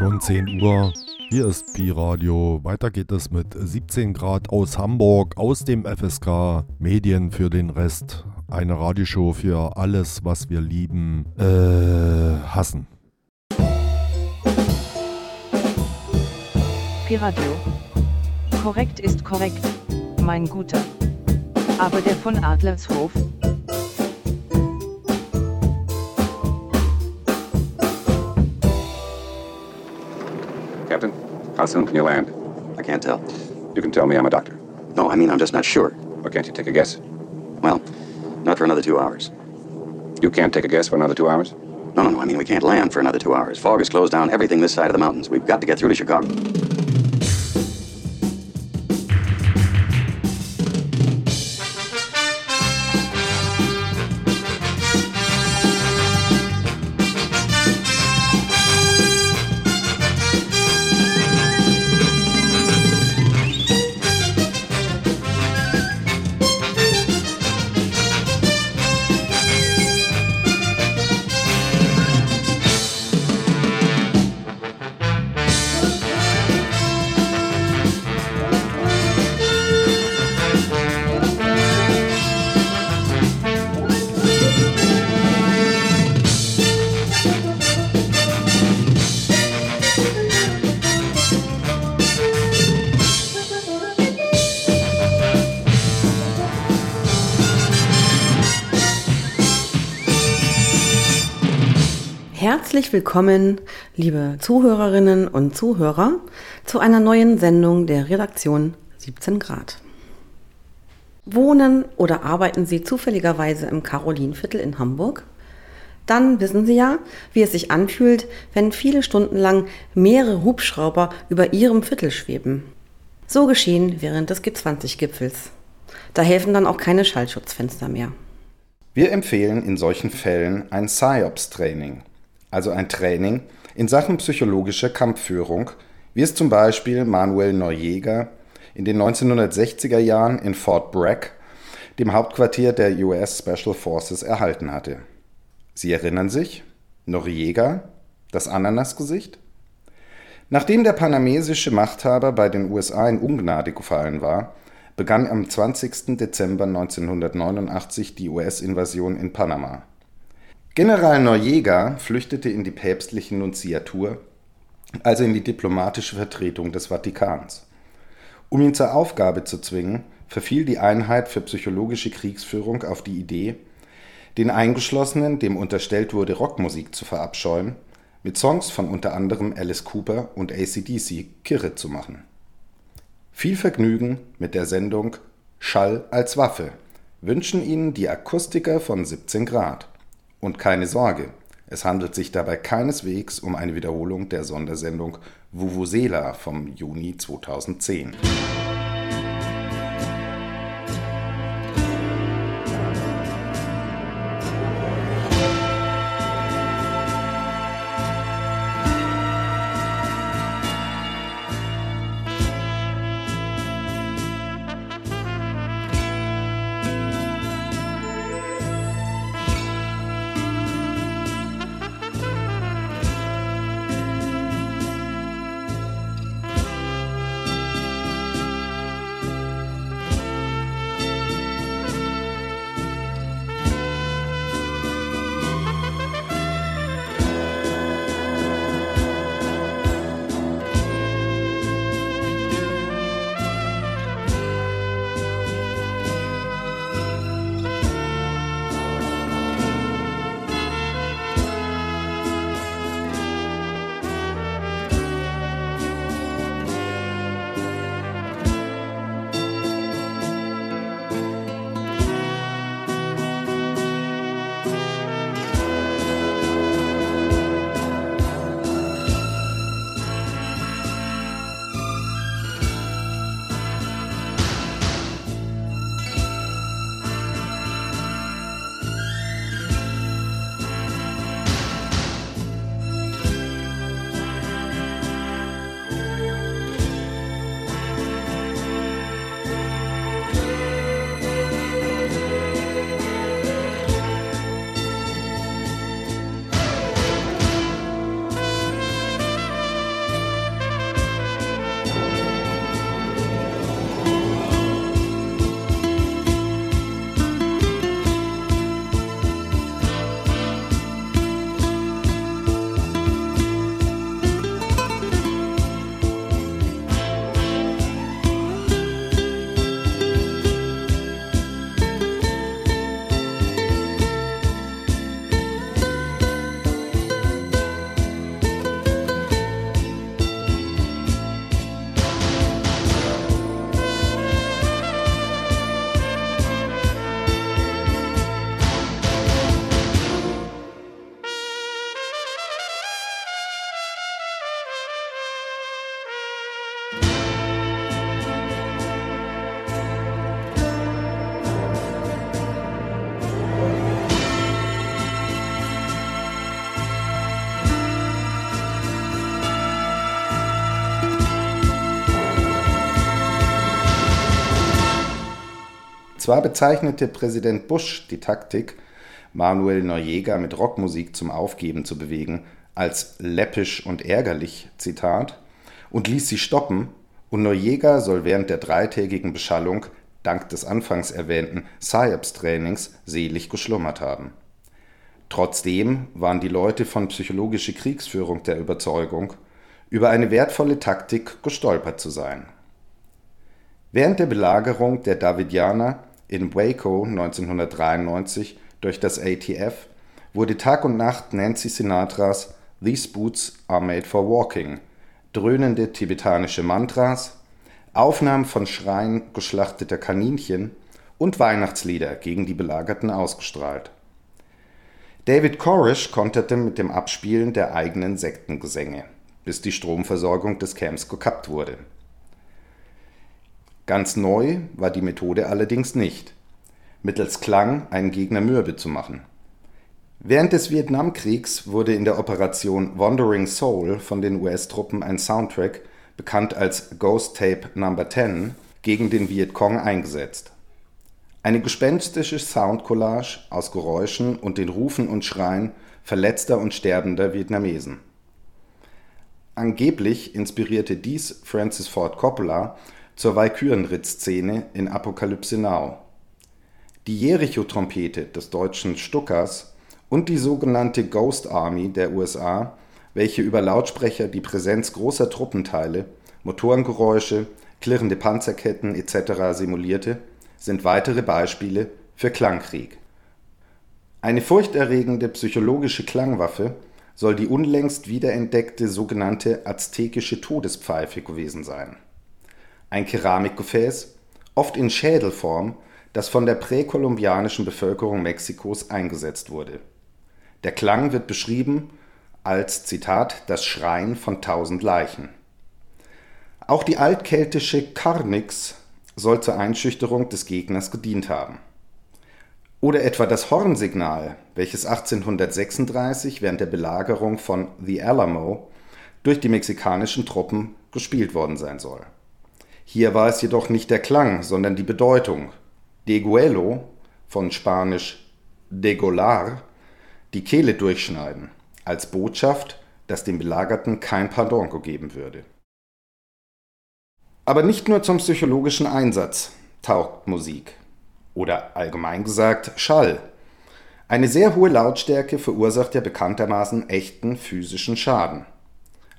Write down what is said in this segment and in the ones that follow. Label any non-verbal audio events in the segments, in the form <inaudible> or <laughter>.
Schon 10 Uhr. Hier ist Pi Radio. Weiter geht es mit 17 Grad aus Hamburg, aus dem FSK. Medien für den Rest. Eine Radioshow für alles, was wir lieben, äh, hassen. Pi Radio. Korrekt ist korrekt, mein Guter. Aber der von Adlershof, how soon can you land? I can't tell. You can tell me I'm a doctor. No, I mean, I'm just not sure. Or can't you take a guess? Well, not for another two hours. You can't take a guess for another two hours? No, no, no, I mean, we can't land for another two hours. Fog has closed down everything this side of the mountains. We've got to get through to Chicago. Herzlich willkommen, liebe Zuhörerinnen und Zuhörer, zu einer neuen Sendung der Redaktion 17 Grad. Wohnen oder arbeiten Sie zufälligerweise im Karolinviertel in Hamburg? Dann wissen Sie ja, wie es sich anfühlt, wenn viele Stunden lang mehrere Hubschrauber über Ihrem Viertel schweben. So geschehen während des G20-Gipfels. Da helfen dann auch keine Schallschutzfenster mehr. Wir empfehlen in solchen Fällen ein PSYOPS-Training, also ein Training in Sachen psychologische Kampfführung, wie es zum Beispiel Manuel Noriega in den 1960er Jahren in Fort Bragg, dem Hauptquartier der US Special Forces, erhalten hatte. Sie erinnern sich? Noriega, das Ananasgesicht? Nachdem der panamesische Machthaber bei den USA in Ungnade gefallen war, begann am 20. Dezember 1989 die US-Invasion in Panama. General Noriega flüchtete in die päpstliche Nunziatur, also in die diplomatische Vertretung des Vatikans. Um ihn zur Aufgabe zu zwingen, verfiel die Einheit für psychologische Kriegsführung auf die Idee, den Eingeschlossenen, dem unterstellt wurde, Rockmusik zu verabscheuen, mit Songs von unter anderem Alice Cooper und ACDC kirre zu machen. Viel Vergnügen mit der Sendung Schall als Waffe wünschen Ihnen die Akustiker von 17 Grad. Und keine Sorge, es handelt sich dabei keineswegs um eine Wiederholung der Sondersendung Vuvuzela vom Juni 2010. Zwar bezeichnete Präsident Bush die Taktik, Manuel Noriega mit Rockmusik zum Aufgeben zu bewegen, als läppisch und ärgerlich, Zitat, und ließ sie stoppen, und Noriega soll während der dreitägigen Beschallung dank des anfangs erwähnten PSYOPS-Trainings selig geschlummert haben. Trotzdem waren die Leute von psychologischer Kriegsführung der Überzeugung, über eine wertvolle Taktik gestolpert zu sein. Während der Belagerung der Davidianer in Waco 1993 durch das ATF wurde Tag und Nacht Nancy Sinatras These Boots are made for walking dröhnende tibetanische Mantras, Aufnahmen von Schreien geschlachteter Kaninchen und Weihnachtslieder gegen die Belagerten ausgestrahlt. David Koresh konterte mit dem Abspielen der eigenen Sektengesänge, bis die Stromversorgung des Camps gekappt wurde. Ganz neu war die Methode allerdings nicht, mittels Klang einen Gegner mürbe zu machen. Während des Vietnamkriegs wurde in der Operation Wandering Soul von den US-Truppen ein Soundtrack, bekannt als Ghost Tape No. 10, gegen den Vietcong eingesetzt. Eine gespenstische Soundcollage aus Geräuschen und den Rufen und Schreien verletzter und sterbender Vietnamesen. Angeblich inspirierte dies Francis Ford Coppola zur Walkürenritt-Szene in Apokalypse Now. Die Jericho-Trompete des deutschen Stuckers und die sogenannte Ghost Army der USA, welche über Lautsprecher die Präsenz großer Truppenteile, Motorengeräusche, klirrende Panzerketten etc. simulierte, sind weitere Beispiele für Klangkrieg. Eine furchterregende psychologische Klangwaffe soll die unlängst wiederentdeckte sogenannte aztekische Todespfeife gewesen sein. Ein Keramikgefäß, oft in Schädelform, das von der präkolumbianischen Bevölkerung Mexikos eingesetzt wurde der Klang wird beschrieben als Zitat das Schreien von tausend Leichen. Auch die altkeltische Karnix soll zur Einschüchterung des Gegners gedient haben. Oder etwa das Hornsignal, welches 1836 während der Belagerung von The Alamo durch die mexikanischen Truppen gespielt worden sein soll. Hier war es jedoch nicht der Klang, sondern die Bedeutung. Deguelo, von Spanisch degolar, die Kehle durchschneiden, als Botschaft, dass dem Belagerten kein Pardon gegeben würde. Aber nicht nur zum psychologischen Einsatz taugt Musik oder allgemein gesagt Schall. Eine sehr hohe Lautstärke verursacht ja bekanntermaßen echten physischen Schaden.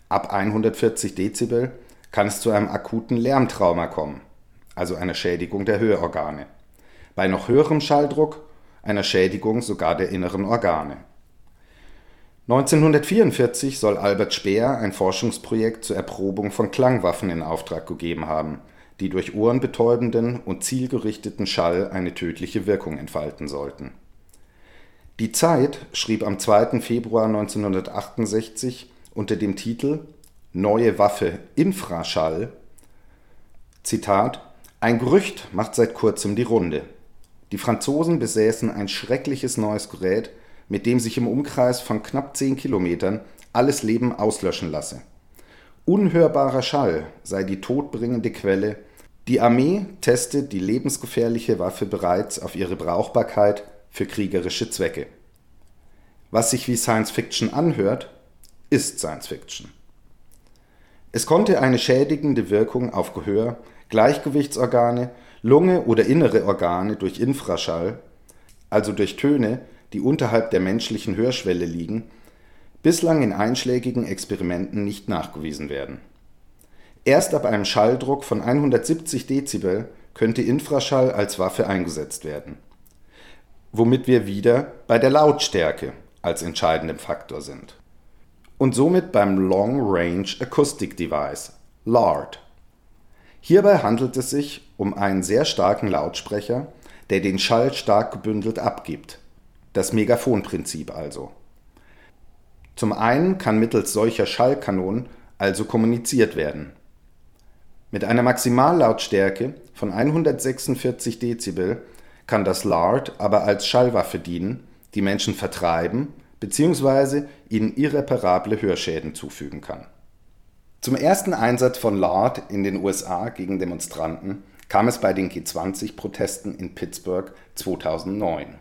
Ab 140 Dezibel kann es zu einem akuten Lärmtrauma kommen, also einer Schädigung der Hörorgane. Bei noch höherem Schalldruck einer Schädigung sogar der inneren Organe. 1944 soll Albert Speer ein Forschungsprojekt zur Erprobung von Klangwaffen in Auftrag gegeben haben, die durch ohrenbetäubenden und zielgerichteten Schall eine tödliche Wirkung entfalten sollten. Die Zeit schrieb am 2. Februar 1968 unter dem Titel Neue Waffe Infraschall Zitat Ein Gerücht macht seit kurzem die Runde. Die Franzosen besäßen ein schreckliches neues Gerät, mit dem sich im Umkreis von knapp 10 Kilometern alles Leben auslöschen lasse. Unhörbarer Schall sei die todbringende Quelle. Die Armee testet die lebensgefährliche Waffe bereits auf ihre Brauchbarkeit für kriegerische Zwecke. Was sich wie Science Fiction anhört, ist Science Fiction. Es konnte eine schädigende Wirkung auf Gehör, Gleichgewichtsorgane Lunge oder innere Organe durch Infraschall, also durch Töne, die unterhalb der menschlichen Hörschwelle liegen, bislang in einschlägigen Experimenten nicht nachgewiesen werden. Erst ab einem Schalldruck von 170 Dezibel könnte Infraschall als Waffe eingesetzt werden, womit wir wieder bei der Lautstärke als entscheidendem Faktor sind. Und somit beim Long Range Acoustic Device, LARD. Hierbei handelt es sich um einen sehr starken Lautsprecher, der den Schall stark gebündelt abgibt. Das Megaphonprinzip also. Zum einen kann mittels solcher Schallkanonen also kommuniziert werden. Mit einer Maximallautstärke von 146 Dezibel kann das LARD aber als Schallwaffe dienen, die Menschen vertreiben bzw. ihnen irreparable Hörschäden zufügen kann. Zum ersten Einsatz von LARD in den USA gegen Demonstranten kam es bei den G20-Protesten in Pittsburgh 2009.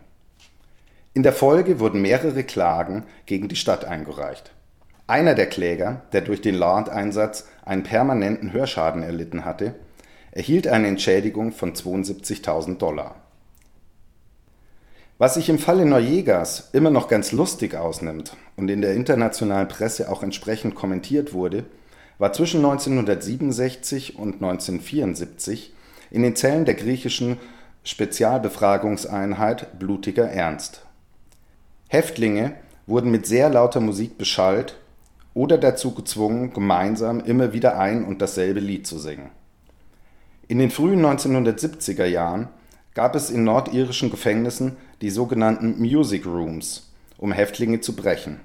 In der Folge wurden mehrere Klagen gegen die Stadt eingereicht. Einer der Kläger, der durch den LARD-Einsatz einen permanenten Hörschaden erlitten hatte, erhielt eine Entschädigung von 72.000 Dollar. Was sich im Falle Norjegas immer noch ganz lustig ausnimmt und in der internationalen Presse auch entsprechend kommentiert wurde, war zwischen 1967 und 1974 in den Zellen der griechischen Spezialbefragungseinheit blutiger Ernst. Häftlinge wurden mit sehr lauter Musik beschallt oder dazu gezwungen, gemeinsam immer wieder ein und dasselbe Lied zu singen. In den frühen 1970er Jahren gab es in nordirischen Gefängnissen die sogenannten Music Rooms, um Häftlinge zu brechen.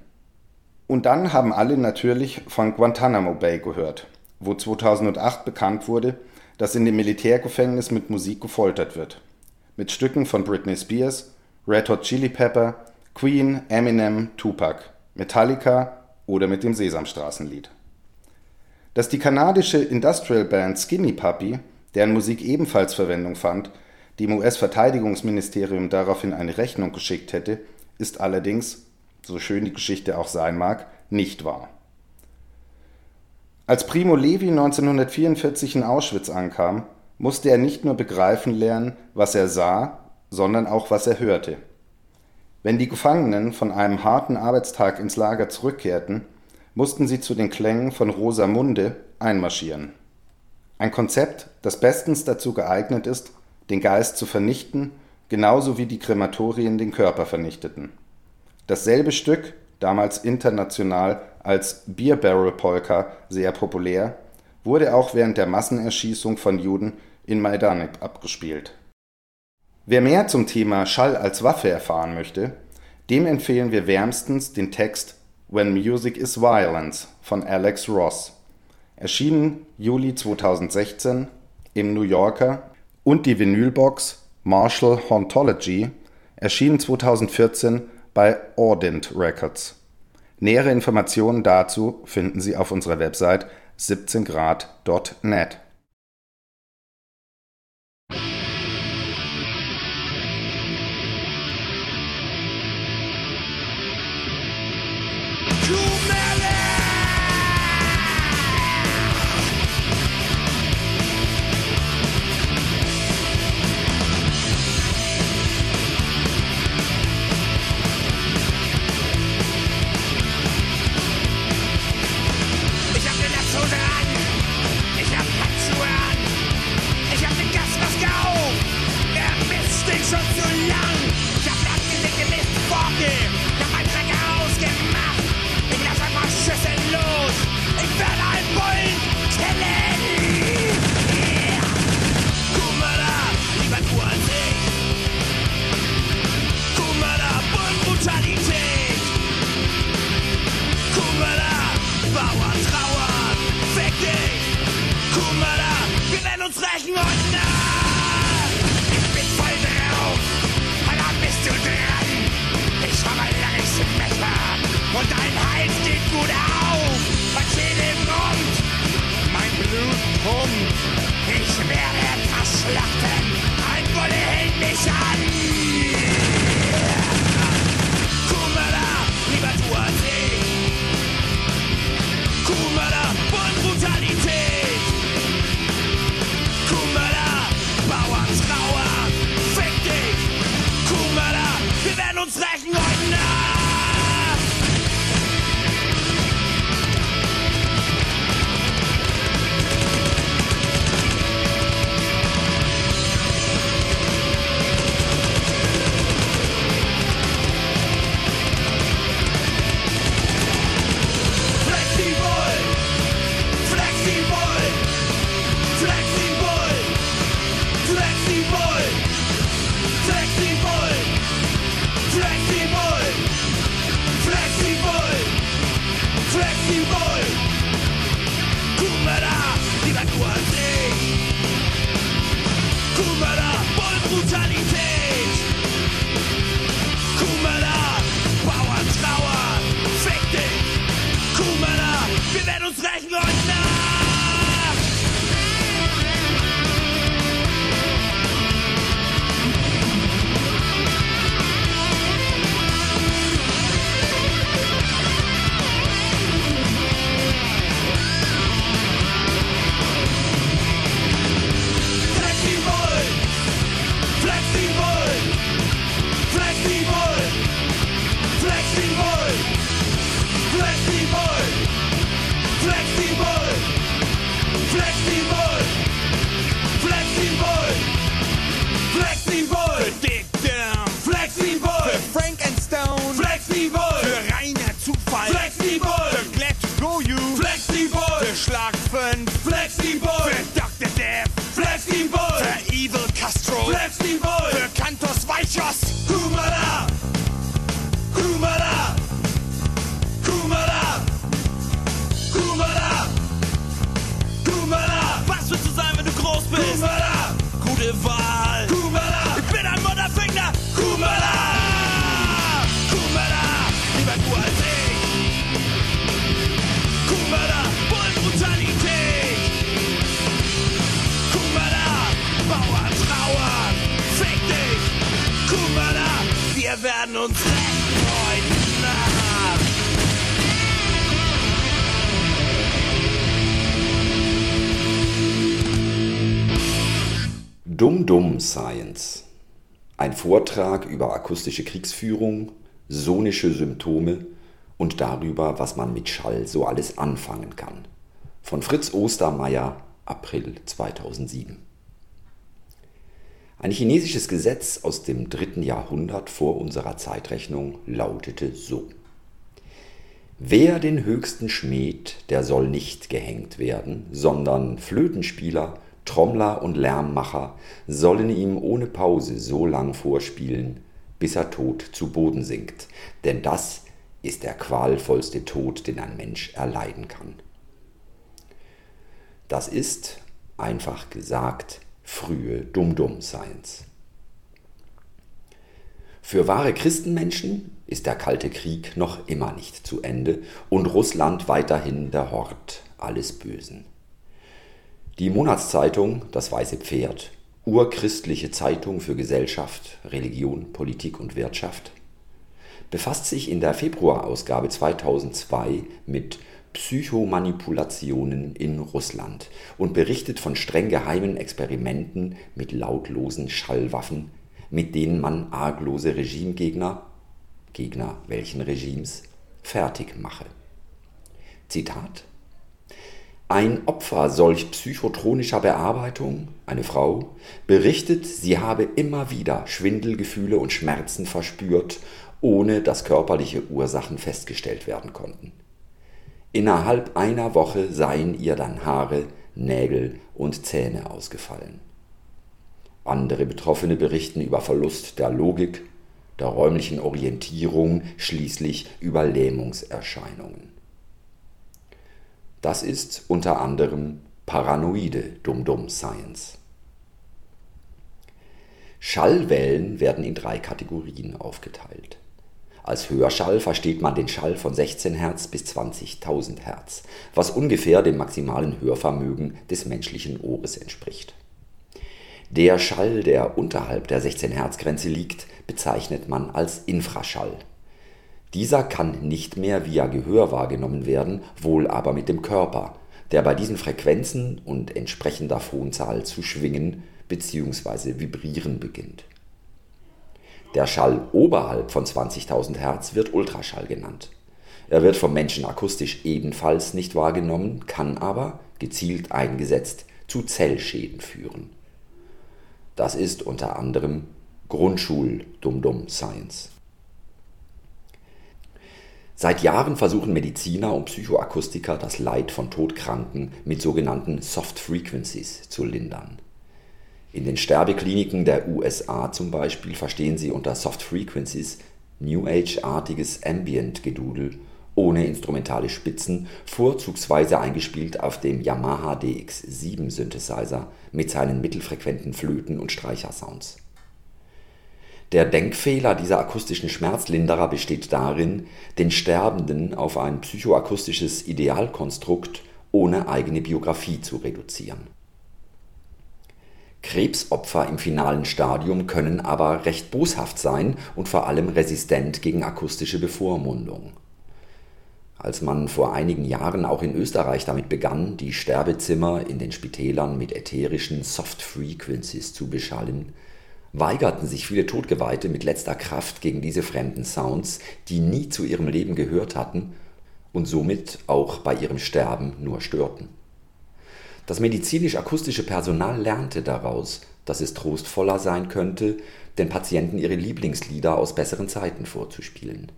Und dann haben alle natürlich von Guantanamo Bay gehört, wo 2008 bekannt wurde, dass in dem Militärgefängnis mit Musik gefoltert wird. Mit Stücken von Britney Spears, Red Hot Chili Pepper, Queen, Eminem, Tupac, Metallica oder mit dem Sesamstraßenlied. Dass die kanadische Industrial Band Skinny Puppy deren Musik ebenfalls Verwendung fand, dem US-Verteidigungsministerium daraufhin eine Rechnung geschickt hätte, ist allerdings, so schön die Geschichte auch sein mag, nicht wahr. Als Primo Levi 1944 in Auschwitz ankam, musste er nicht nur begreifen lernen, was er sah, sondern auch was er hörte. Wenn die Gefangenen von einem harten Arbeitstag ins Lager zurückkehrten, mussten sie zu den Klängen von Rosamunde einmarschieren. Ein Konzept, das bestens dazu geeignet ist, den Geist zu vernichten, genauso wie die Krematorien den Körper vernichteten. Dasselbe Stück, damals international als Beer Barrel Polka sehr populär, wurde auch während der Massenerschießung von Juden in Majdanek abgespielt. Wer mehr zum Thema Schall als Waffe erfahren möchte, dem empfehlen wir wärmstens den Text When Music is Violence von Alex Ross erschienen Juli 2016 im New Yorker und die Vinylbox Marshall Hauntology erschien 2014 bei Audent Records. Nähere Informationen dazu finden Sie auf unserer Website 17grad.net. uns retten, Freunde. Dumm Dumm Science. Ein Vortrag über akustische Kriegsführung, sonische Symptome und darüber, was man mit Schall so alles anfangen kann. Von Fritz Ostermeier, April 2007. Ein chinesisches Gesetz aus dem dritten Jahrhundert vor unserer Zeitrechnung lautete so. Wer den höchsten schmäht, der soll nicht gehängt werden, sondern Flötenspieler, Trommler und Lärmmacher sollen ihm ohne Pause so lang vorspielen, bis er tot zu Boden sinkt, denn das ist der qualvollste Tod, den ein Mensch erleiden kann. Das ist, einfach gesagt, frühe Dumm-Dumm-Science. Für wahre Christenmenschen ist der Kalte Krieg noch immer nicht zu Ende und Russland weiterhin der Hort alles Bösen. Die Monatszeitung Das Weiße Pferd, urchristliche Zeitung für Gesellschaft, Religion, Politik und Wirtschaft, befasst sich in der Februarausgabe 2002 mit Psychomanipulationen in Russland und berichtet von streng geheimen Experimenten mit lautlosen Schallwaffen, mit denen man arglose Regimegegner, Gegner welchen Regimes, fertig mache. Zitat ein Opfer solch psychotronischer Bearbeitung, eine Frau, berichtet, sie habe immer wieder Schwindelgefühle und Schmerzen verspürt, ohne dass körperliche Ursachen festgestellt werden konnten. Innerhalb einer Woche seien ihr dann Haare, Nägel und Zähne ausgefallen. Andere Betroffene berichten über Verlust der Logik, der räumlichen Orientierung, schließlich über Lähmungserscheinungen. Das ist unter anderem paranoide Dum-Dum-Science. Schallwellen werden in drei Kategorien aufgeteilt. Als Hörschall versteht man den Schall von 16 Hertz bis 20.000 Hertz, was ungefähr dem maximalen Hörvermögen des menschlichen Ohres entspricht. Der Schall, der unterhalb der 16 Hertz Grenze liegt, bezeichnet man als Infraschall. Dieser kann nicht mehr via Gehör wahrgenommen werden, wohl aber mit dem Körper, der bei diesen Frequenzen und entsprechender Phonezahl zu schwingen bzw. vibrieren beginnt. Der Schall oberhalb von 20.000 Hertz wird Ultraschall genannt. Er wird vom Menschen akustisch ebenfalls nicht wahrgenommen, kann aber, gezielt eingesetzt, zu Zellschäden führen. Das ist unter anderem Grundschul-Dum-Dum-Science. Seit Jahren versuchen Mediziner und Psychoakustiker das Leid von Todkranken mit sogenannten Soft Frequencies zu lindern. In den Sterbekliniken der USA zum Beispiel verstehen sie unter Soft Frequencies New Age-artiges Ambient-Gedudel ohne instrumentale Spitzen, vorzugsweise eingespielt auf dem Yamaha DX7 Synthesizer mit seinen mittelfrequenten Flöten und Streichersounds. Der Denkfehler dieser akustischen Schmerzlinderer besteht darin, den Sterbenden auf ein psychoakustisches Idealkonstrukt ohne eigene Biografie zu reduzieren. Krebsopfer im finalen Stadium können aber recht boshaft sein und vor allem resistent gegen akustische Bevormundung. Als man vor einigen Jahren auch in Österreich damit begann, die Sterbezimmer in den Spitälern mit ätherischen Soft Frequencies zu beschallen, weigerten sich viele Todgeweihte mit letzter Kraft gegen diese fremden Sounds, die nie zu ihrem Leben gehört hatten und somit auch bei ihrem Sterben nur störten. Das medizinisch-akustische Personal lernte daraus, dass es trostvoller sein könnte, den Patienten ihre Lieblingslieder aus besseren Zeiten vorzuspielen.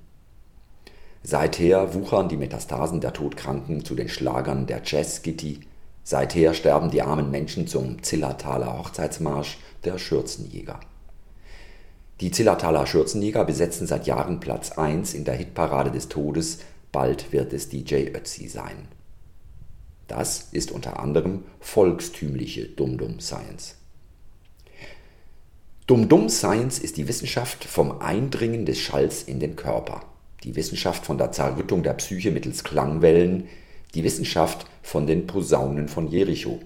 Seither wuchern die Metastasen der Todkranken zu den Schlagern der Jazzgitti. Seither sterben die armen Menschen zum Zillertaler Hochzeitsmarsch der Schürzenjäger. Die Zillertaler Schürzenjäger besetzen seit Jahren Platz 1 in der Hitparade des Todes, bald wird es DJ Ötzi sein. Das ist unter anderem volkstümliche Dum-Dum-Science. Dum-Dum-Science ist die Wissenschaft vom Eindringen des Schalls in den Körper, die Wissenschaft von der Zerrüttung der Psyche mittels Klangwellen, die Wissenschaft von den Posaunen von Jericho,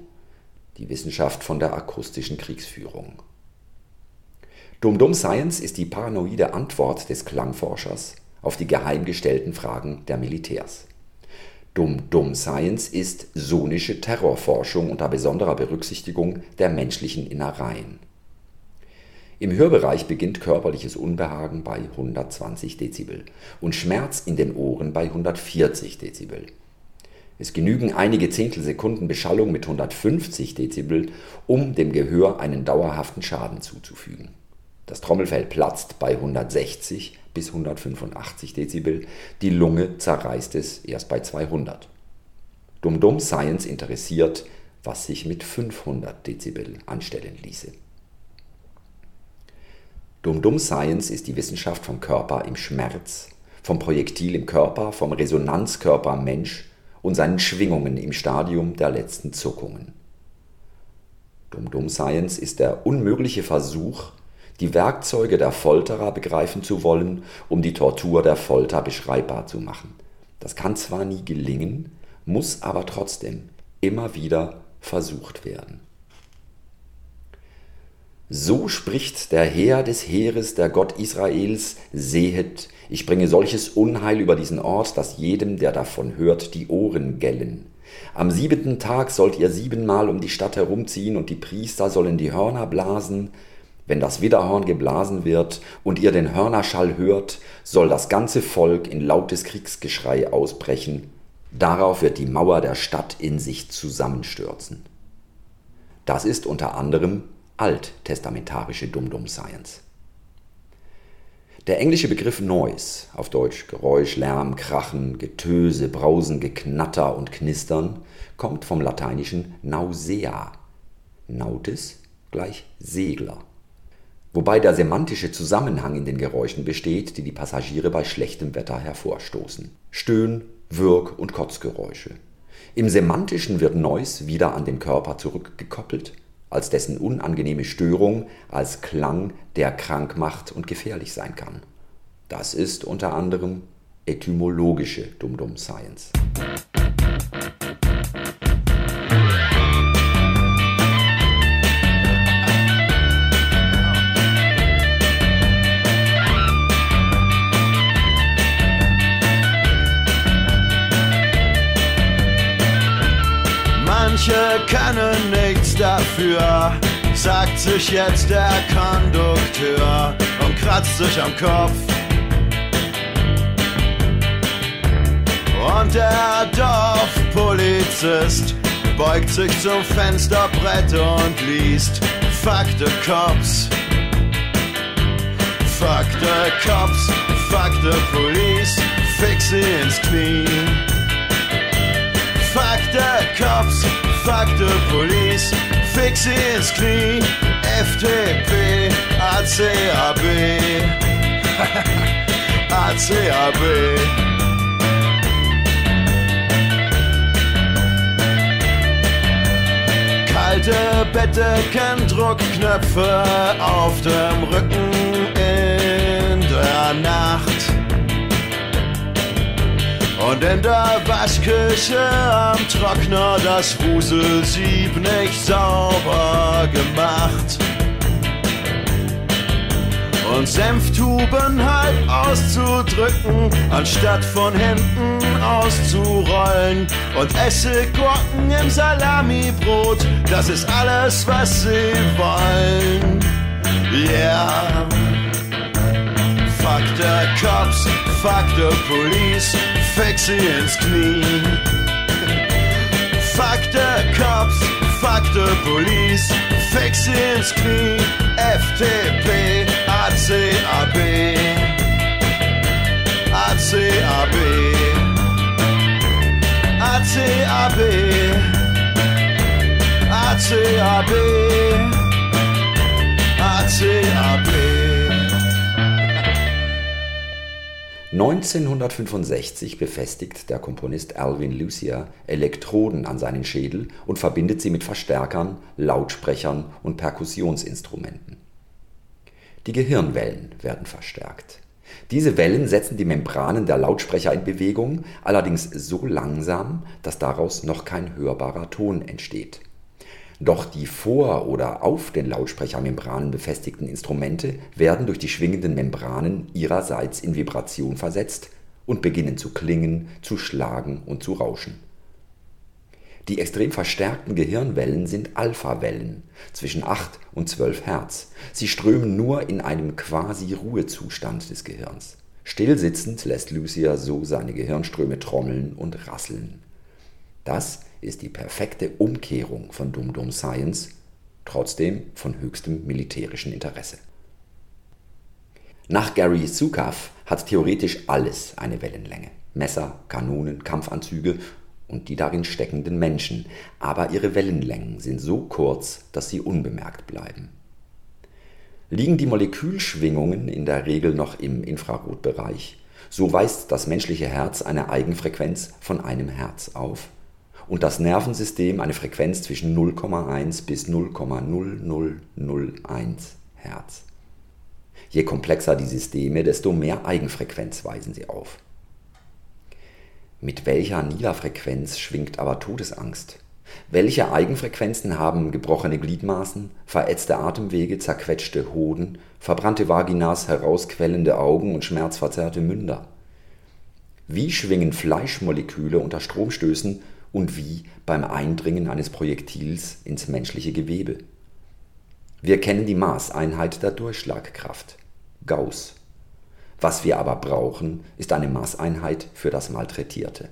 die Wissenschaft von der akustischen Kriegsführung. Dum-Dum Science ist die paranoide Antwort des Klangforschers auf die geheim gestellten Fragen der Militärs. Dum-Dum Science ist sonische Terrorforschung unter besonderer Berücksichtigung der menschlichen Innereien. Im Hörbereich beginnt körperliches Unbehagen bei 120 Dezibel und Schmerz in den Ohren bei 140 Dezibel. Es genügen einige Zehntelsekunden Beschallung mit 150 Dezibel, um dem Gehör einen dauerhaften Schaden zuzufügen. Das Trommelfell platzt bei 160 bis 185 Dezibel, die Lunge zerreißt es erst bei 200. Dum-Dum Science interessiert, was sich mit 500 Dezibel anstellen ließe. Dum-Dum Science ist die Wissenschaft vom Körper im Schmerz, vom Projektil im Körper, vom Resonanzkörper Mensch und seinen Schwingungen im Stadium der letzten Zuckungen. Dum-Dum Science ist der unmögliche Versuch, die Werkzeuge der Folterer begreifen zu wollen, um die Tortur der Folter beschreibbar zu machen. Das kann zwar nie gelingen, muss aber trotzdem immer wieder versucht werden. So spricht der Herr des Heeres, der Gott Israels, sehet, ich bringe solches Unheil über diesen Ort, dass jedem, der davon hört, die Ohren gellen. Am siebenten Tag sollt ihr siebenmal um die Stadt herumziehen, und die Priester sollen die Hörner blasen, wenn das Widderhorn geblasen wird und ihr den Hörnerschall hört, soll das ganze Volk in lautes Kriegsgeschrei ausbrechen. Darauf wird die Mauer der Stadt in sich zusammenstürzen. Das ist unter anderem alttestamentarische Dum-Dum-Science. Der englische Begriff Noise, auf Deutsch Geräusch, Lärm, Krachen, Getöse, Brausen, Geknatter und Knistern, kommt vom lateinischen Nausea. Nautis gleich Segler wobei der semantische Zusammenhang in den Geräuschen besteht, die die Passagiere bei schlechtem Wetter hervorstoßen. Stöhn-, Würg- und Kotzgeräusche. Im Semantischen wird Noise wieder an den Körper zurückgekoppelt, als dessen unangenehme Störung, als Klang, der krank macht und gefährlich sein kann. Das ist unter anderem etymologische Dum-Dum-Science. Manche können nichts dafür, sagt sich jetzt der Kondukteur und kratzt sich am Kopf. Und der Dorfpolizist beugt sich zum Fensterbrett und liest Fuck the Cops. Fuck the Cops, fuck the Police, fix sie ins Knie. Fuck the Cops, fuck the Police, fix ins Knie. FDP, ACAB, ACAB. <laughs> Kalte Bettdecken, Druckknöpfe auf dem Rücken in der Nacht. Und in der Waschküche am Trockner das Wuselsieb nicht sauber gemacht. Und Senftuben halb auszudrücken, anstatt von hinten auszurollen. Und Essiggurken im Salamibrot, das ist alles, was sie wollen. Yeah. Fuck the cops, fuck the police, fix ins <laughs> Knie. Fuck the cops, fuck the police, fix ins Knie. FDP, ACAB, ACAB. ACAB. ACAB. ACAB. 1965 befestigt der Komponist Alvin Lucier Elektroden an seinen Schädel und verbindet sie mit Verstärkern, Lautsprechern und Perkussionsinstrumenten. Die Gehirnwellen werden verstärkt. Diese Wellen setzen die Membranen der Lautsprecher in Bewegung, allerdings so langsam, dass daraus noch kein hörbarer Ton entsteht. Doch die vor oder auf den Lautsprechermembranen befestigten Instrumente werden durch die schwingenden Membranen ihrerseits in Vibration versetzt und beginnen zu klingen, zu schlagen und zu rauschen. Die extrem verstärkten Gehirnwellen sind Alpha-Wellen zwischen 8 und 12 Hertz. Sie strömen nur in einem quasi Ruhezustand des Gehirns. Stillsitzend lässt Lucia so seine Gehirnströme trommeln und rasseln. Das ist die perfekte Umkehrung von Dum Dum Science, trotzdem von höchstem militärischen Interesse. Nach Gary Zukav hat theoretisch alles eine Wellenlänge. Messer, Kanonen, Kampfanzüge und die darin steckenden Menschen, aber ihre Wellenlängen sind so kurz, dass sie unbemerkt bleiben. Liegen die Molekülschwingungen in der Regel noch im Infrarotbereich, so weist das menschliche Herz eine Eigenfrequenz von einem Hertz auf und das Nervensystem eine Frequenz zwischen 0,1 bis 0,0001 Hertz. Je komplexer die Systeme, desto mehr Eigenfrequenz weisen sie auf. Mit welcher Niederfrequenz schwingt aber Todesangst? Welche Eigenfrequenzen haben gebrochene Gliedmaßen, verätzte Atemwege, zerquetschte Hoden, verbrannte Vaginas, herausquellende Augen und schmerzverzerrte Münder? Wie schwingen Fleischmoleküle unter Stromstößen und wie beim Eindringen eines Projektils ins menschliche Gewebe. Wir kennen die Maßeinheit der Durchschlagkraft, Gauss. Was wir aber brauchen, ist eine Maßeinheit für das Malträtierte.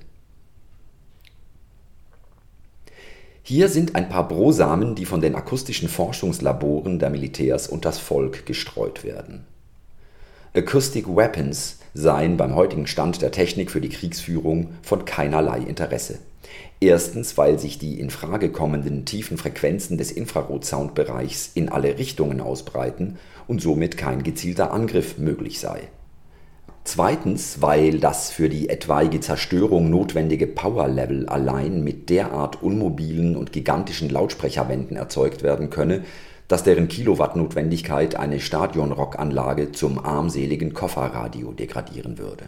Hier sind ein paar Brosamen, die von den akustischen Forschungslaboren der Militärs und das Volk gestreut werden. Acoustic Weapons seien beim heutigen Stand der Technik für die Kriegsführung von keinerlei Interesse. Erstens, weil sich die in Frage kommenden tiefen Frequenzen des Infrarotsoundbereichs in alle Richtungen ausbreiten und somit kein gezielter Angriff möglich sei. Zweitens, weil das für die etwaige Zerstörung notwendige Power-Level allein mit derart unmobilen und gigantischen Lautsprecherwänden erzeugt werden könne, dass deren Kilowatt-Notwendigkeit eine Stadionrockanlage zum armseligen Kofferradio degradieren würde.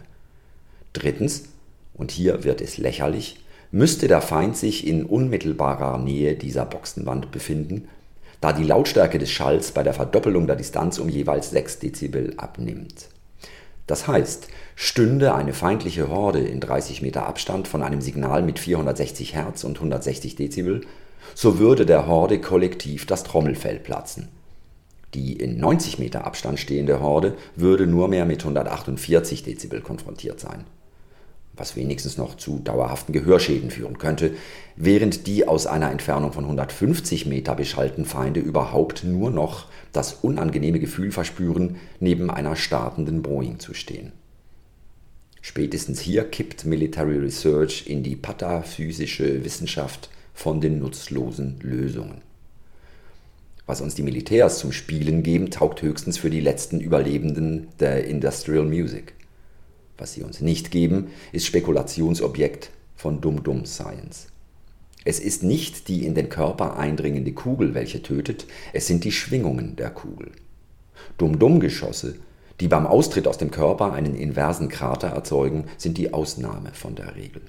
Drittens, und hier wird es lächerlich, müsste der Feind sich in unmittelbarer Nähe dieser Boxenwand befinden, da die Lautstärke des Schalls bei der Verdoppelung der Distanz um jeweils 6 Dezibel abnimmt. Das heißt, stünde eine feindliche Horde in 30 Meter Abstand von einem Signal mit 460 Hertz und 160 Dezibel, so würde der Horde kollektiv das Trommelfell platzen. Die in 90 Meter Abstand stehende Horde würde nur mehr mit 148 Dezibel konfrontiert sein was wenigstens noch zu dauerhaften Gehörschäden führen könnte, während die aus einer Entfernung von 150 Meter beschallten Feinde überhaupt nur noch das unangenehme Gefühl verspüren, neben einer startenden Boeing zu stehen. Spätestens hier kippt Military Research in die pataphysische Wissenschaft von den nutzlosen Lösungen. Was uns die Militärs zum Spielen geben, taugt höchstens für die letzten Überlebenden der Industrial Music. Was sie uns nicht geben, ist Spekulationsobjekt von Dum-Dum Science. Es ist nicht die in den Körper eindringende Kugel, welche tötet, es sind die Schwingungen der Kugel. Dum-Dum-Geschosse, die beim Austritt aus dem Körper einen inversen Krater erzeugen, sind die Ausnahme von der Regel.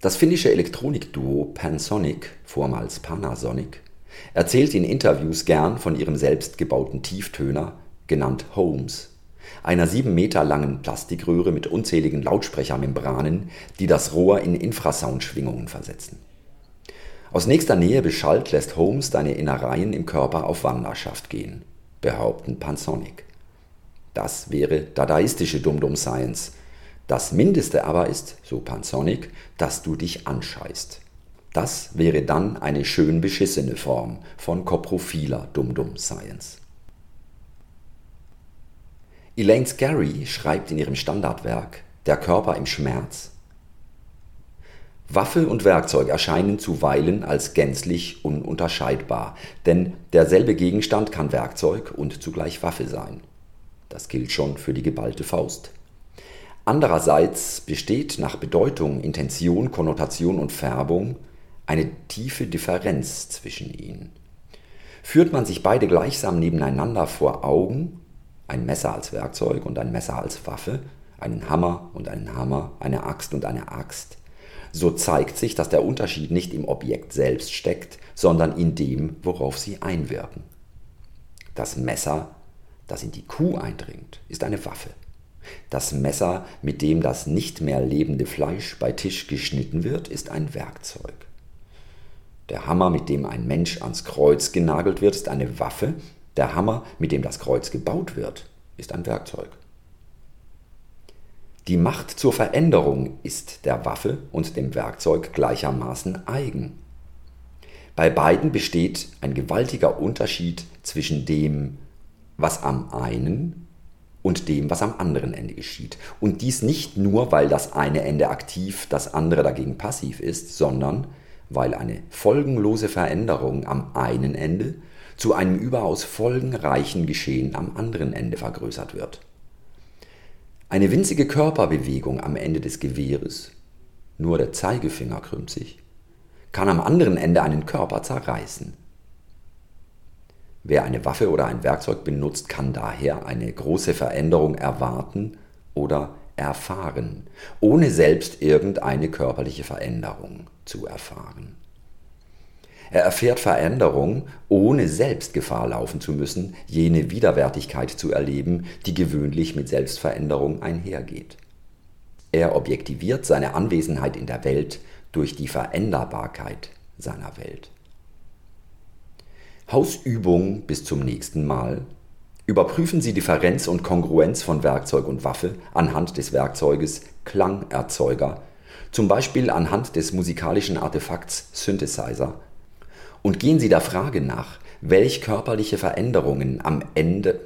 Das finnische Elektronikduo Pansonic, vormals Panasonic, erzählt in Interviews gern von ihrem selbstgebauten Tieftöner, genannt Holmes einer sieben Meter langen Plastikröhre mit unzähligen Lautsprechermembranen, die das Rohr in Infrasoundschwingungen versetzen. Aus nächster Nähe beschallt lässt Holmes deine Innereien im Körper auf Wanderschaft gehen, behaupten Pansonic. Das wäre dadaistische Dum-Dum-Science. Das Mindeste aber ist, so Pansonic, dass du dich anscheißt. Das wäre dann eine schön beschissene Form von koprophiler Dum-Dum-Science. Elaine Scarry schreibt in ihrem Standardwerk Der Körper im Schmerz Waffe und Werkzeug erscheinen zuweilen als gänzlich ununterscheidbar, denn derselbe Gegenstand kann Werkzeug und zugleich Waffe sein. Das gilt schon für die geballte Faust. Andererseits besteht nach Bedeutung, Intention, Konnotation und Färbung eine tiefe Differenz zwischen ihnen. Führt man sich beide gleichsam nebeneinander vor Augen, ein Messer als Werkzeug und ein Messer als Waffe, einen Hammer und einen Hammer, eine Axt und eine Axt, so zeigt sich, dass der Unterschied nicht im Objekt selbst steckt, sondern in dem, worauf sie einwirken. Das Messer, das in die Kuh eindringt, ist eine Waffe. Das Messer, mit dem das nicht mehr lebende Fleisch bei Tisch geschnitten wird, ist ein Werkzeug. Der Hammer, mit dem ein Mensch ans Kreuz genagelt wird, ist eine Waffe. Der Hammer, mit dem das Kreuz gebaut wird, ist ein Werkzeug. Die Macht zur Veränderung ist der Waffe und dem Werkzeug gleichermaßen eigen. Bei beiden besteht ein gewaltiger Unterschied zwischen dem, was am einen und dem, was am anderen Ende geschieht. Und dies nicht nur, weil das eine Ende aktiv, das andere dagegen passiv ist, sondern weil eine folgenlose Veränderung am einen Ende zu einem überaus folgenreichen Geschehen am anderen Ende vergrößert wird. Eine winzige Körperbewegung am Ende des Gewehres, nur der Zeigefinger krümmt sich, kann am anderen Ende einen Körper zerreißen. Wer eine Waffe oder ein Werkzeug benutzt, kann daher eine große Veränderung erwarten oder erfahren, ohne selbst irgendeine körperliche Veränderung zu erfahren. Er erfährt Veränderung, ohne selbst Gefahr laufen zu müssen, jene Widerwärtigkeit zu erleben, die gewöhnlich mit Selbstveränderung einhergeht. Er objektiviert seine Anwesenheit in der Welt durch die Veränderbarkeit seiner Welt. Hausübung bis zum nächsten Mal. Überprüfen Sie Differenz und Kongruenz von Werkzeug und Waffe anhand des Werkzeuges Klangerzeuger, zum Beispiel anhand des musikalischen Artefakts Synthesizer und gehen Sie der Frage nach, welch körperliche Veränderungen am Ende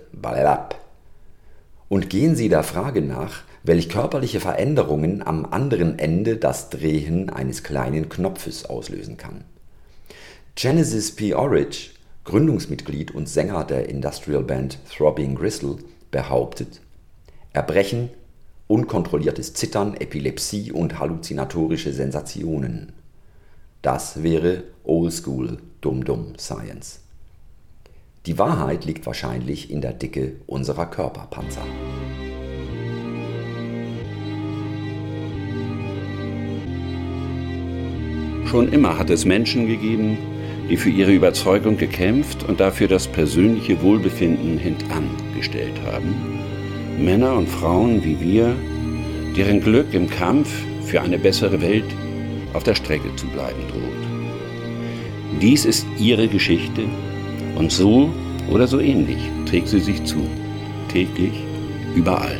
und gehen Sie der Frage nach, welch körperliche Veränderungen am anderen Ende das Drehen eines kleinen Knopfes auslösen kann. Genesis P. Orridge, Gründungsmitglied und Sänger der Industrial Band Throbbing Gristle, behauptet, Erbrechen, unkontrolliertes Zittern, Epilepsie und halluzinatorische Sensationen. Das wäre Oldschool Dum-Dum Science. Die Wahrheit liegt wahrscheinlich in der Dicke unserer Körperpanzer. Schon immer hat es Menschen gegeben, die für ihre Überzeugung gekämpft und dafür das persönliche Wohlbefinden hintangestellt haben. Männer und Frauen wie wir, deren Glück im Kampf für eine bessere Welt auf der Strecke zu bleiben droht. Dies ist ihre Geschichte und so oder so ähnlich trägt sie sich zu, täglich, überall.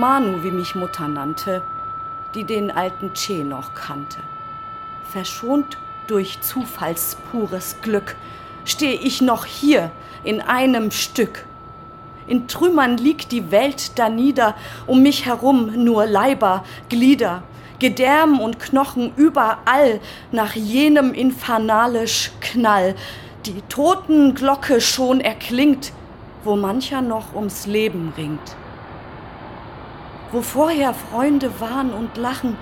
Manu, wie mich Mutter nannte, die den alten Che noch kannte. Verschont durch zufallspures Glück stehe ich noch hier in einem Stück. In Trümmern liegt die Welt danieder, um mich herum nur Leiber, Glieder, Gedärm und Knochen überall nach jenem infernalisch Knall. Die Totenglocke schon erklingt, wo mancher noch ums Leben ringt wo vorher Freunde waren und lachen,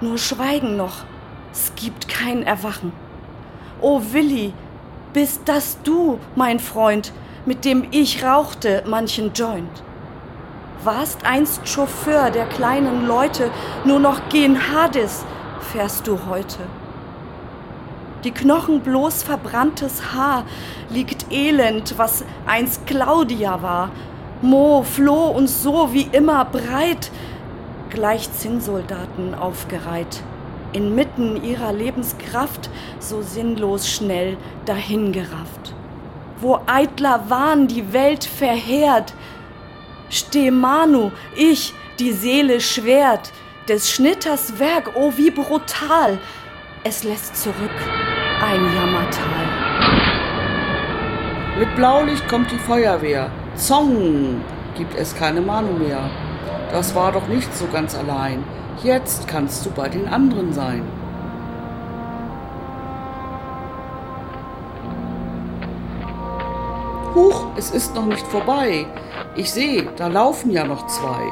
nur Schweigen noch, es gibt kein Erwachen. O Willi, bist das du, mein Freund, mit dem ich rauchte manchen Joint? warst einst Chauffeur der kleinen Leute, nur noch gen Hades fährst du heute. Die Knochen bloß verbranntes Haar liegt elend, was einst Claudia war. Mo floh uns so wie immer breit, gleich Zinnsoldaten aufgereiht, inmitten ihrer Lebenskraft so sinnlos schnell dahingerafft. Wo eitler Wahn die Welt verheert, steh Manu, ich, die Seele Schwert, des Schnitters Werk, oh wie brutal, es lässt zurück ein Jammertal. Mit Blaulicht kommt die Feuerwehr. Zong gibt es keine Manu mehr. Das war doch nicht so ganz allein. Jetzt kannst du bei den anderen sein. Huch, es ist noch nicht vorbei. Ich sehe, da laufen ja noch zwei.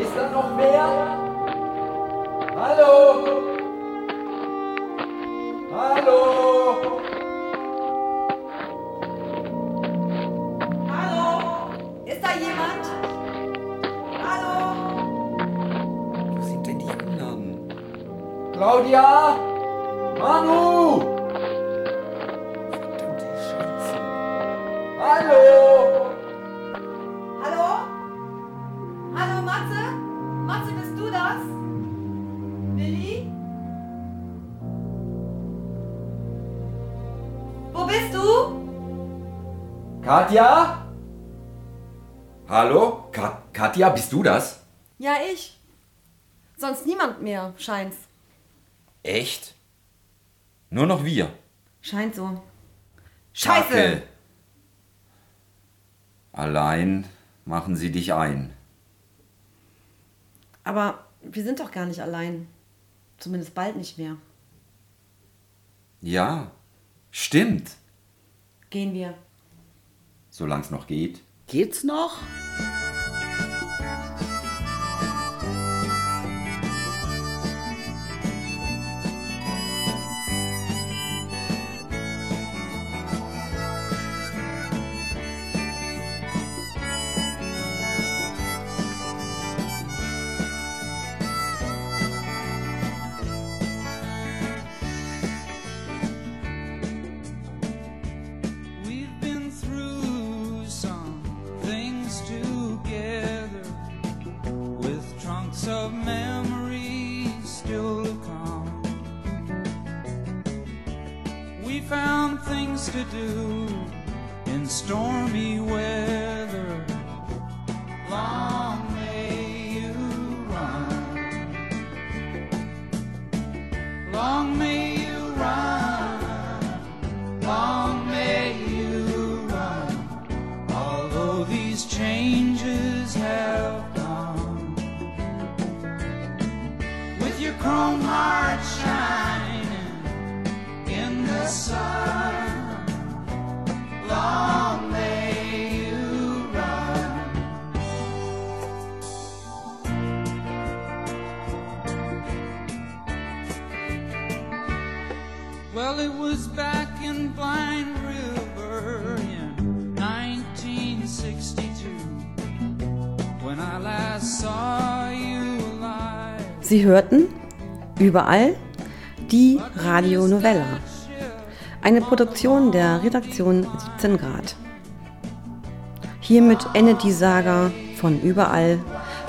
Ist da noch mehr? Hallo? Claudia? Manu? Verdammte Scheiße. Hallo? Hallo? Hallo, Matze? Matze, bist du das? Willi? Wo bist du? Katja? Hallo? Ka Katja, bist du das? Ja, ich. Sonst niemand mehr, scheint's. Echt? Nur noch wir. Scheint so. Kacke. Allein machen sie dich ein. Aber wir sind doch gar nicht allein. Zumindest bald nicht mehr. Ja, stimmt. Gehen wir. Solange es noch geht. Geht's noch? Do Sie hörten überall die Radio Novella. Eine Produktion der Redaktion 17 Grad. Hiermit endet die Saga von überall.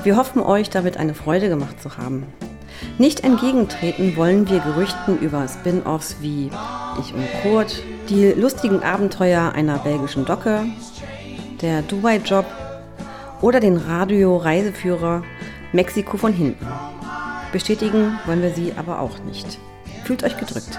Wir hoffen euch damit eine Freude gemacht zu haben. Nicht entgegentreten wollen wir Gerüchten über Spin-offs wie Ich und Kurt, die lustigen Abenteuer einer belgischen Docke, der Dubai-Job oder den Radio-Reiseführer Mexiko von hinten. Bestätigen wollen wir sie aber auch nicht. Fühlt euch gedrückt.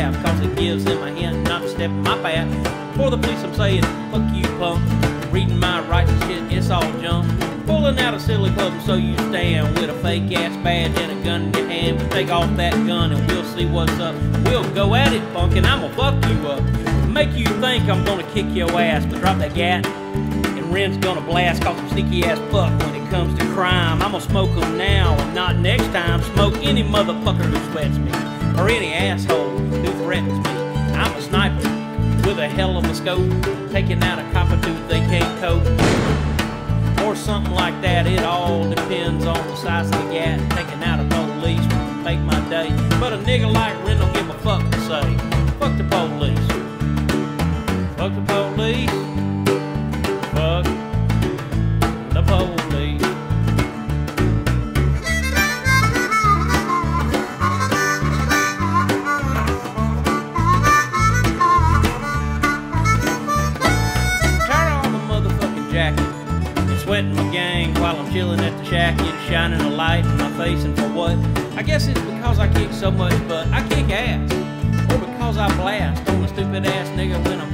Cause it gives them a hint not to step in my path. For the police, I'm saying, fuck you, punk. Reading my rights and shit, it's all junk. Pulling out a silly club so you stand with a fake ass badge and a gun in your hand. But take off that gun and we'll see what's up. We'll go at it, punk, and I'ma fuck you up. Make you think I'm gonna kick your ass, but drop that gat. And Ren's gonna blast, cause I'm sneaky ass fuck when it comes to crime. I'ma smoke 'em now and not next time. Smoke any motherfucker who sweats me, or any asshole scope, taking out a cockatoo they can't cope or something like that. It all depends on the size of the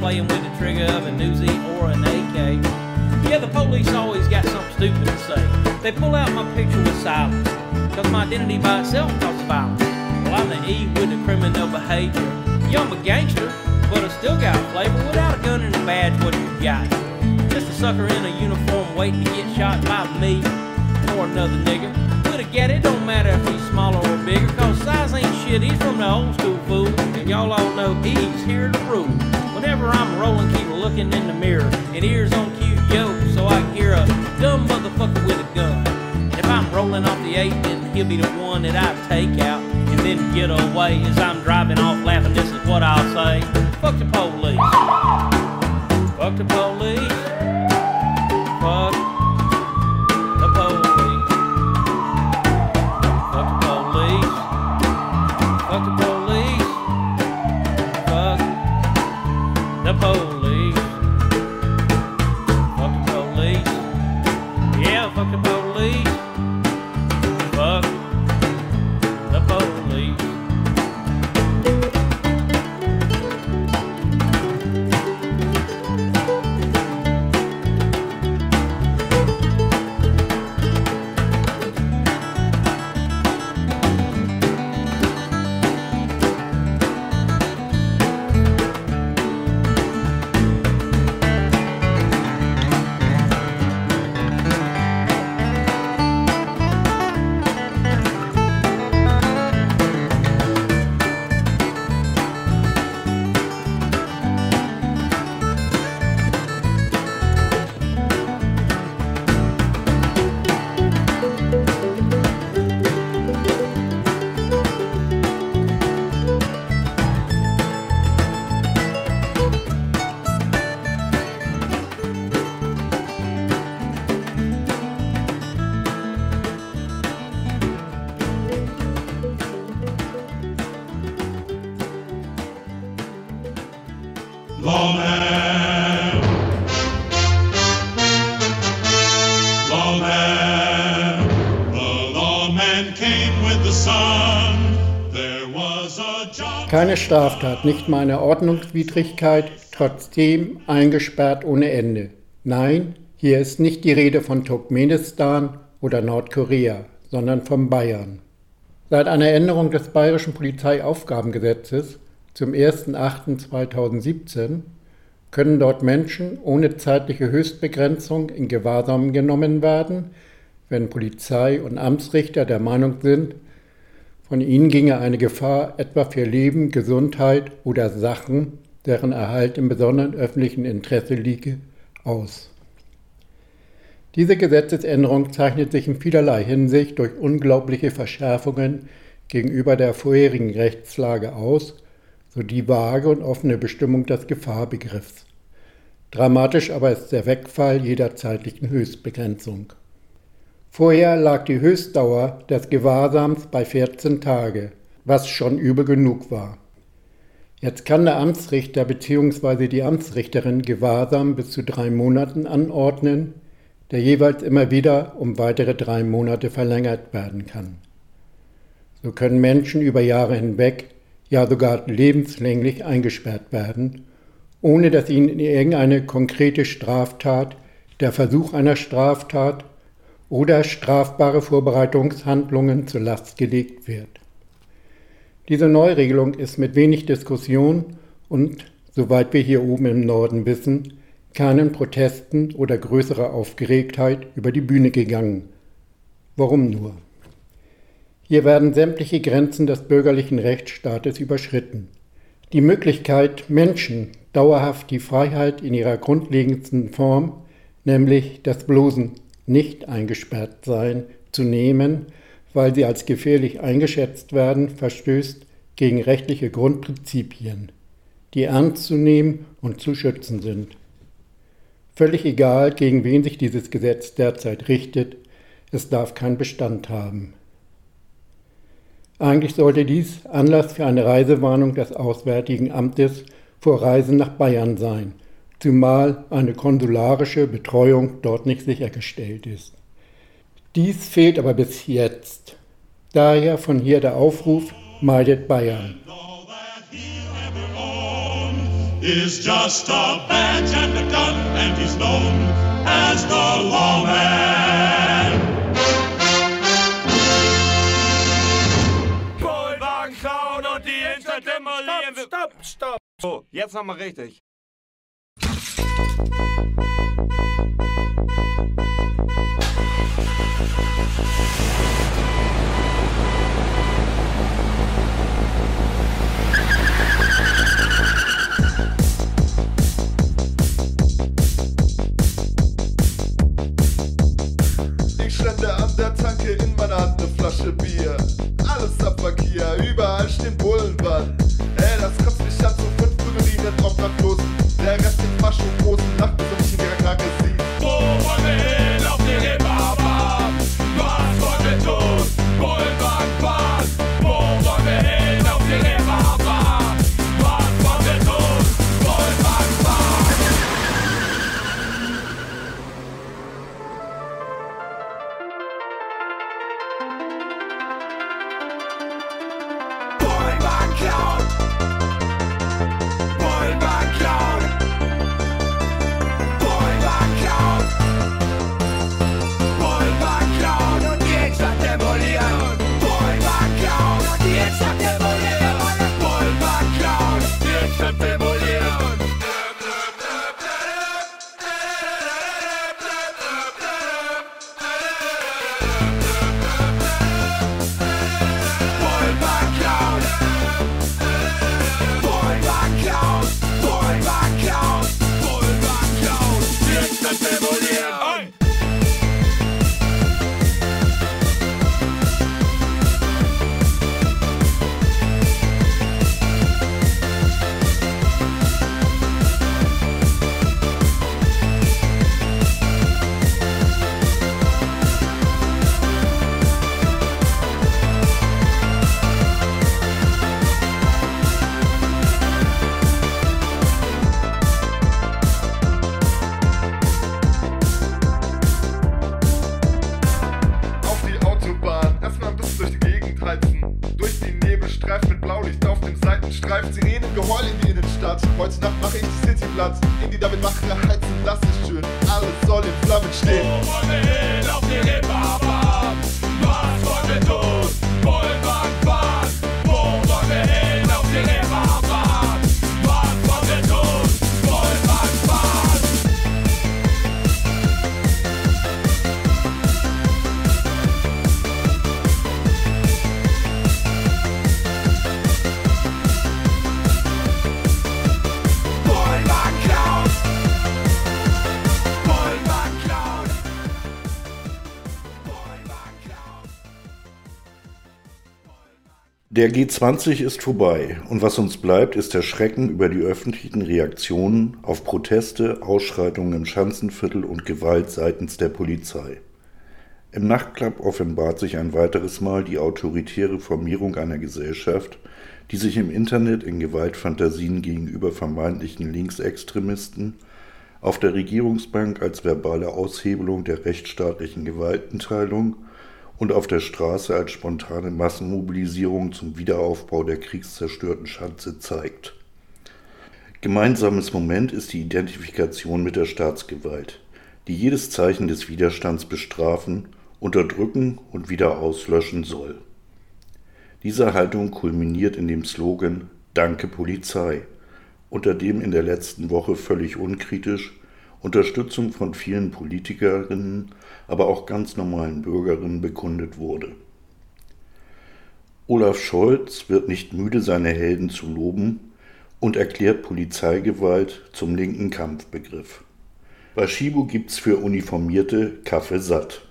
playing with the trigger of a Uzi or an AK. Yeah, the police always got something stupid to say. They pull out my picture with silence, cause my identity by itself causes violence. Well, I'm the E with the criminal behavior. Yeah, I'm a gangster, but I still got flavor without a gun and a badge. What you got? Just a sucker in a uniform waiting to get shot by me or another nigga. With a gat, it don't matter if he's smaller or bigger, cause size ain't shit. He's from the old school fool, and y'all all know he's here to rule. Whenever I'm rolling, keep looking in the mirror, and ears on cue, yo, so I can hear a dumb motherfucker with a gun. And if I'm rolling off the eight, then he'll be the one that I take out and then get away as I'm driving off laughing. This is what I'll say: Fuck the police. Fuck the police. Fuck Straftat, nicht mal eine Ordnungswidrigkeit, trotzdem eingesperrt ohne Ende. Nein, hier ist nicht die Rede von Turkmenistan oder Nordkorea, sondern von Bayern. Seit einer Änderung des Bayerischen Polizeiaufgabengesetzes zum 01.08.2017 können dort Menschen ohne zeitliche Höchstbegrenzung in Gewahrsam genommen werden, wenn Polizei und Amtsrichter der Meinung sind, von ihnen ginge eine Gefahr etwa für Leben, Gesundheit oder Sachen, deren Erhalt im besonderen öffentlichen Interesse liege, aus. Diese Gesetzesänderung zeichnet sich in vielerlei Hinsicht durch unglaubliche Verschärfungen gegenüber der vorherigen Rechtslage aus, so die vage und offene Bestimmung des Gefahrbegriffs. Dramatisch aber ist der Wegfall jeder zeitlichen Höchstbegrenzung. Vorher lag die Höchstdauer des Gewahrsams bei 14 Tage, was schon übel genug war. Jetzt kann der Amtsrichter bzw. die Amtsrichterin Gewahrsam bis zu drei Monaten anordnen, der jeweils immer wieder um weitere drei Monate verlängert werden kann. So können Menschen über Jahre hinweg, ja sogar lebenslänglich eingesperrt werden, ohne dass ihnen irgendeine konkrete Straftat, der Versuch einer Straftat oder strafbare Vorbereitungshandlungen zur Last gelegt wird. Diese Neuregelung ist mit wenig Diskussion und, soweit wir hier oben im Norden wissen, keinen Protesten oder größerer Aufgeregtheit über die Bühne gegangen. Warum nur? Hier werden sämtliche Grenzen des bürgerlichen Rechtsstaates überschritten. Die Möglichkeit, Menschen dauerhaft die Freiheit in ihrer grundlegendsten Form, nämlich das bloßen nicht eingesperrt sein, zu nehmen, weil sie als gefährlich eingeschätzt werden, verstößt gegen rechtliche Grundprinzipien, die ernst zu nehmen und zu schützen sind. Völlig egal, gegen wen sich dieses Gesetz derzeit richtet, es darf keinen Bestand haben. Eigentlich sollte dies Anlass für eine Reisewarnung des Auswärtigen Amtes vor Reisen nach Bayern sein, zumal eine konsularische Betreuung dort nicht sichergestellt ist. Dies fehlt aber bis jetzt. Daher von hier der Aufruf, meidet Bayern. is just a badge and a gun, and he's known as the lawman. Kohlwagen klauen und die Innenstadt demolieren. Stopp, stopp, stopp. So, jetzt nochmal richtig. Ich schlende an der Tanke in meiner Hand eine Flasche Bier. Alles ab Verkehr, Nacht mache ich die City platt. In die damit mache heizen, das ist schön. Alles soll in Flammen stehen. Wo wollen wir hin auf die Reeperbahn? Was wollen wir tun? Der G20 ist vorbei und was uns bleibt, ist der Schrecken über die öffentlichen Reaktionen auf Proteste, Ausschreitungen im Schanzenviertel und Gewalt seitens der Polizei. Im Nachtclub offenbart sich ein weiteres Mal die autoritäre Formierung einer Gesellschaft, die sich im Internet in Gewaltfantasien gegenüber vermeintlichen Linksextremisten, auf der Regierungsbank als verbale Aushebelung der rechtsstaatlichen Gewaltenteilung und auf der Straße als spontane Massenmobilisierung zum Wiederaufbau der kriegszerstörten Schanze zeigt. Gemeinsames Moment ist die Identifikation mit der Staatsgewalt, die jedes Zeichen des Widerstands bestrafen, unterdrücken und wieder auslöschen soll. Diese Haltung kulminiert in dem Slogan Danke Polizei, unter dem in der letzten Woche völlig unkritisch Unterstützung von vielen Politikerinnen, aber auch ganz normalen Bürgerinnen bekundet wurde. Olaf Scholz wird nicht müde, seine Helden zu loben und erklärt Polizeigewalt zum linken Kampfbegriff. Bei Schibo gibt's für Uniformierte Kaffee satt.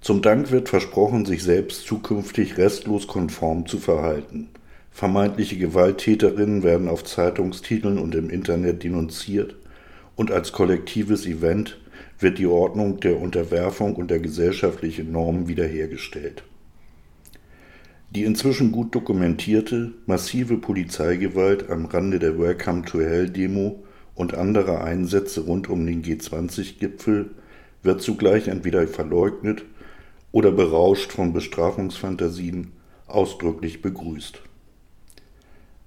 Zum Dank wird versprochen, sich selbst zukünftig restlos konform zu verhalten. Vermeintliche Gewalttäterinnen werden auf Zeitungstiteln und im Internet denunziert und als kollektives Event wird die Ordnung der Unterwerfung und der gesellschaftlichen Normen wiederhergestellt. Die inzwischen gut dokumentierte, massive Polizeigewalt am Rande der Welcome to Hell Demo und anderer Einsätze rund um den G20-Gipfel wird zugleich entweder verleugnet oder berauscht von Bestrafungsfantasien ausdrücklich begrüßt.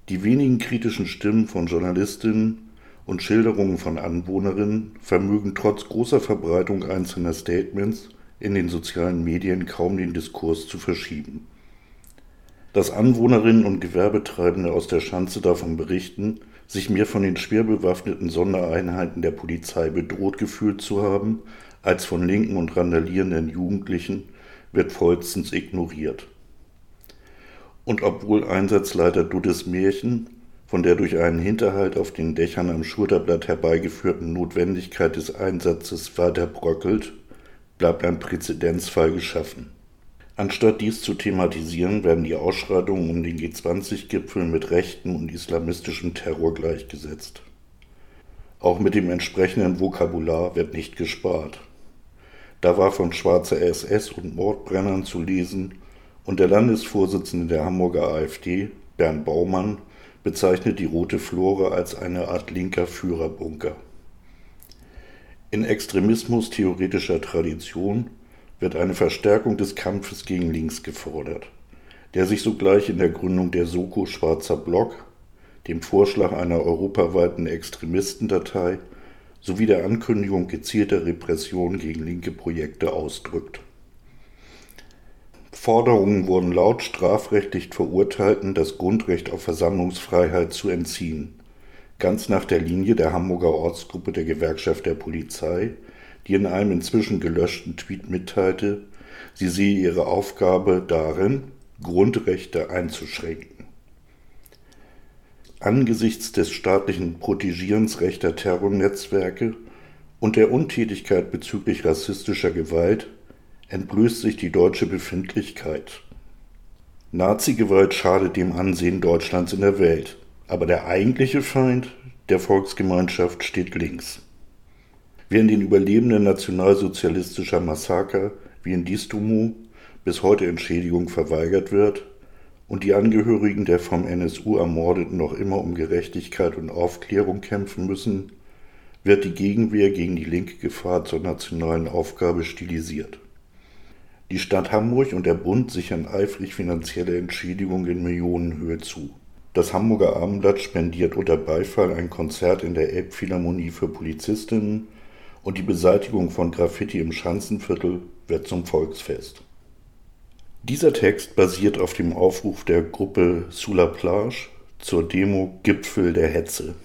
Die wenigen kritischen Stimmen von Journalistinnen und Schilderungen von Anwohnerinnen vermögen trotz großer Verbreitung einzelner Statements in den sozialen Medien kaum den Diskurs zu verschieben. Dass Anwohnerinnen und Gewerbetreibende aus der Schanze davon berichten, sich mehr von den schwer bewaffneten Sondereinheiten der Polizei bedroht gefühlt zu haben, als von linken und randalierenden Jugendlichen, wird vollstens ignoriert. Und obwohl Einsatzleiter Dudes Märchen von der durch einen Hinterhalt auf den Dächern am Schulterblatt herbeigeführten Notwendigkeit des Einsatzes weiter bröckelt, bleibt ein Präzedenzfall geschaffen. Anstatt dies zu thematisieren, werden die Ausschreitungen um den G20-Gipfel mit rechten und islamistischem Terror gleichgesetzt. Auch mit dem entsprechenden Vokabular wird nicht gespart. Da war von schwarzer SS und Mordbrennern zu lesen und der Landesvorsitzende der Hamburger AfD, Bernd Baumann, bezeichnet die Rote Flora als eine Art linker Führerbunker. In extremismustheoretischer Tradition wird eine Verstärkung des Kampfes gegen links gefordert, der sich sogleich in der Gründung der Soko Schwarzer Block, dem Vorschlag einer europaweiten Extremistendatei sowie der Ankündigung gezielter Repression gegen linke Projekte ausdrückt. Forderungen wurden laut strafrechtlich Verurteilten das Grundrecht auf Versammlungsfreiheit zu entziehen, ganz nach der Linie der Hamburger Ortsgruppe der Gewerkschaft der Polizei, die in einem inzwischen gelöschten Tweet mitteilte, sie sehe ihre Aufgabe darin, Grundrechte einzuschränken. Angesichts des staatlichen Protegierens rechter Terrornetzwerke und der Untätigkeit bezüglich rassistischer Gewalt entblößt sich die deutsche Befindlichkeit. Nazi-Gewalt schadet dem Ansehen Deutschlands in der Welt, aber der eigentliche Feind der Volksgemeinschaft steht links. Während den Überlebenden nationalsozialistischer Massaker wie in Distomo bis heute Entschädigung verweigert wird und die Angehörigen der vom NSU Ermordeten noch immer um Gerechtigkeit und Aufklärung kämpfen müssen, wird die Gegenwehr gegen die linke Gefahr zur nationalen Aufgabe stilisiert. Die Stadt Hamburg und der Bund sichern eifrig finanzielle Entschädigungen in Millionenhöhe zu. Das Hamburger Abendblatt spendiert unter Beifall ein Konzert in der Elbphilharmonie für Polizistinnen und die Beseitigung von Graffiti im Schanzenviertel wird zum Volksfest. Dieser Text basiert auf dem Aufruf der Gruppe Sous la Plage zur Demo Gipfel der Hetze.